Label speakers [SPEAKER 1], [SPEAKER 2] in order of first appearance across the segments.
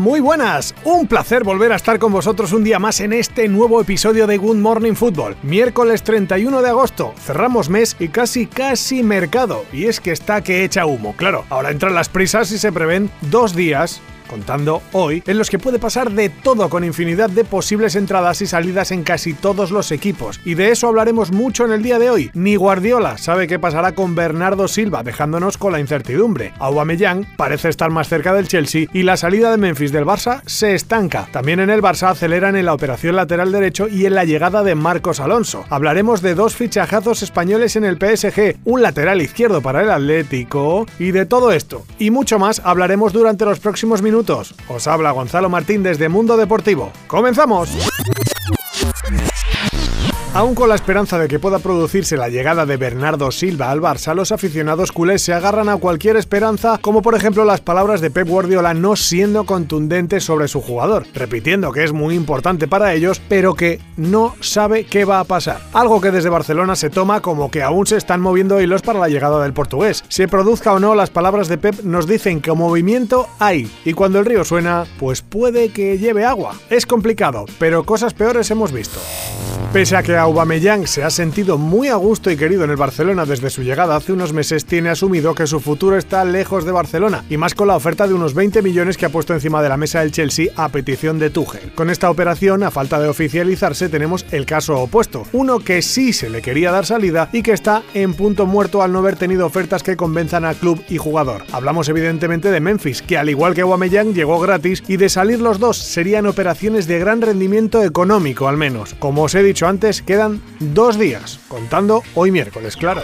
[SPEAKER 1] Muy buenas. Un placer volver a estar con vosotros un día más en este nuevo episodio de Good Morning Football. Miércoles 31 de agosto, cerramos mes y casi casi mercado. Y es que está que echa humo. Claro, ahora entran las prisas y se prevén dos días contando hoy, en los que puede pasar de todo con infinidad de posibles entradas y salidas en casi todos los equipos. Y de eso hablaremos mucho en el día de hoy. Ni Guardiola sabe qué pasará con Bernardo Silva, dejándonos con la incertidumbre. Aubameyang parece estar más cerca del Chelsea y la salida de Memphis del Barça se estanca. También en el Barça aceleran en la operación lateral derecho y en la llegada de Marcos Alonso. Hablaremos de dos fichajazos españoles en el PSG, un lateral izquierdo para el Atlético y de todo esto y mucho más hablaremos durante los próximos minutos os habla Gonzalo Martín desde Mundo Deportivo. ¡Comenzamos! Aún con la esperanza de que pueda producirse la llegada de Bernardo Silva al Barça, los aficionados culés se agarran a cualquier esperanza, como por ejemplo las palabras de Pep Guardiola no siendo contundentes sobre su jugador, repitiendo que es muy importante para ellos, pero que no sabe qué va a pasar. Algo que desde Barcelona se toma como que aún se están moviendo hilos para la llegada del portugués. Se produzca o no, las palabras de Pep nos dicen que movimiento hay, y cuando el río suena, pues puede que lleve agua. Es complicado, pero cosas peores hemos visto. Pese a que Aubameyang se ha sentido muy a gusto y querido en el Barcelona desde su llegada hace unos meses, tiene asumido que su futuro está lejos de Barcelona, y más con la oferta de unos 20 millones que ha puesto encima de la mesa el Chelsea a petición de Tuchel. Con esta operación, a falta de oficializarse, tenemos el caso opuesto, uno que sí se le quería dar salida y que está en punto muerto al no haber tenido ofertas que convenzan a club y jugador. Hablamos evidentemente de Memphis, que al igual que Aubameyang llegó gratis y de salir los dos serían operaciones de gran rendimiento económico al menos. Como os he dicho antes, quedan dos días, contando hoy miércoles, claro.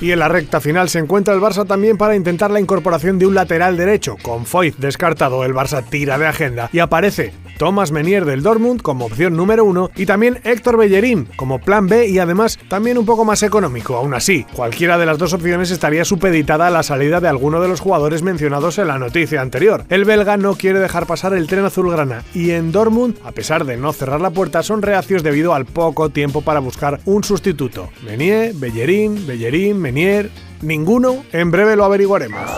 [SPEAKER 1] Y en la recta final se encuentra el Barça también para intentar la incorporación de un lateral derecho. Con Foyt descartado, el Barça tira de agenda y aparece Thomas Menier del Dortmund como opción número uno y también Héctor Bellerín como plan B y además también un poco más económico. Aún así, cualquiera de las dos opciones estaría supeditada a la salida de alguno de los jugadores mencionados en la noticia anterior. El belga no quiere dejar pasar el tren azulgrana y en Dortmund, a pesar de no cerrar la puerta, son reacios debido al poco tiempo para buscar un sustituto. Menier, Bellerín, Bellerín, Menier, ninguno, en breve lo averiguaremos.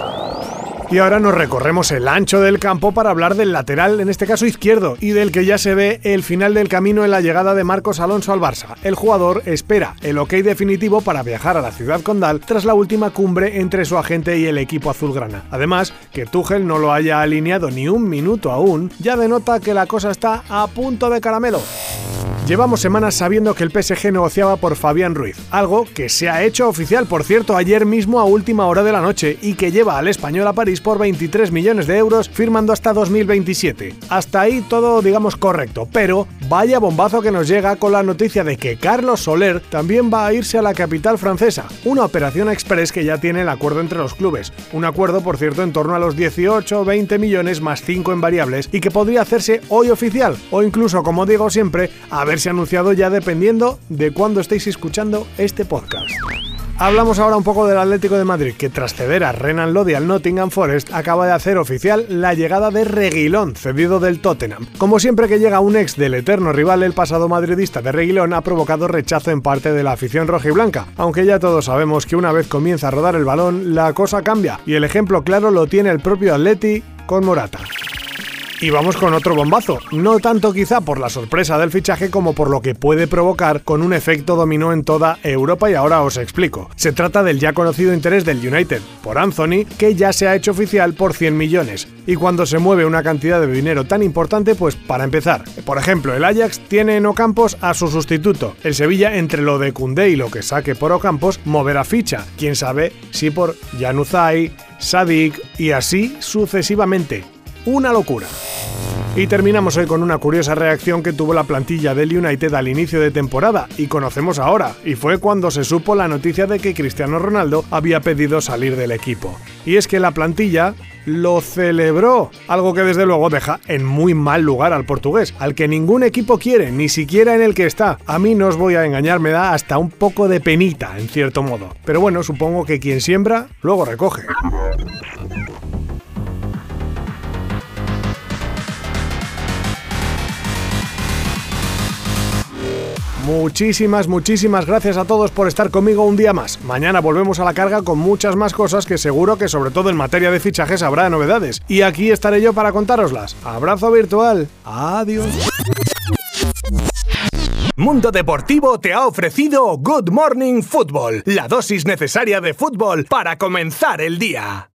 [SPEAKER 1] Y ahora nos recorremos el ancho del campo para hablar del lateral, en este caso izquierdo, y del que ya se ve el final del camino en la llegada de Marcos Alonso al Barça. El jugador espera el ok definitivo para viajar a la ciudad condal tras la última cumbre entre su agente y el equipo azulgrana. Además, que Tuchel no lo haya alineado ni un minuto aún, ya denota que la cosa está a punto de caramelo. Llevamos semanas sabiendo que el PSG negociaba por Fabián Ruiz, algo que se ha hecho oficial, por cierto, ayer mismo a última hora de la noche y que lleva al español a París por 23 millones de euros, firmando hasta 2027. Hasta ahí todo, digamos, correcto, pero vaya bombazo que nos llega con la noticia de que Carlos Soler también va a irse a la capital francesa, una operación express que ya tiene el acuerdo entre los clubes, un acuerdo, por cierto, en torno a los 18 o 20 millones más 5 en variables y que podría hacerse hoy oficial, o incluso, como digo siempre, a ver ha anunciado ya dependiendo de cuándo estéis escuchando este podcast. Hablamos ahora un poco del Atlético de Madrid, que tras ceder a Renan Lodi al Nottingham Forest, acaba de hacer oficial la llegada de Reguilón, cedido del Tottenham. Como siempre que llega un ex del eterno rival, el pasado madridista de Reguilón ha provocado rechazo en parte de la afición rojiblanca, aunque ya todos sabemos que una vez comienza a rodar el balón, la cosa cambia, y el ejemplo claro lo tiene el propio Atleti con Morata. Y vamos con otro bombazo, no tanto quizá por la sorpresa del fichaje como por lo que puede provocar con un efecto dominó en toda Europa y ahora os explico. Se trata del ya conocido interés del United por Anthony que ya se ha hecho oficial por 100 millones. Y cuando se mueve una cantidad de dinero tan importante, pues para empezar, por ejemplo, el Ajax tiene en Ocampos a su sustituto. El Sevilla entre lo de Cundé y lo que saque por Ocampos moverá ficha. Quién sabe si por Januzaj, Sadik y así sucesivamente una locura. Y terminamos hoy con una curiosa reacción que tuvo la plantilla del United al inicio de temporada y conocemos ahora, y fue cuando se supo la noticia de que Cristiano Ronaldo había pedido salir del equipo. Y es que la plantilla lo celebró, algo que desde luego deja en muy mal lugar al portugués, al que ningún equipo quiere, ni siquiera en el que está. A mí no os voy a engañar, me da hasta un poco de penita, en cierto modo. Pero bueno, supongo que quien siembra, luego recoge. Muchísimas, muchísimas gracias a todos por estar conmigo un día más. Mañana volvemos a la carga con muchas más cosas que seguro que sobre todo en materia de fichajes habrá novedades. Y aquí estaré yo para contároslas. Abrazo virtual. Adiós.
[SPEAKER 2] Mundo Deportivo te ha ofrecido Good Morning Football, la dosis necesaria de fútbol para comenzar el día.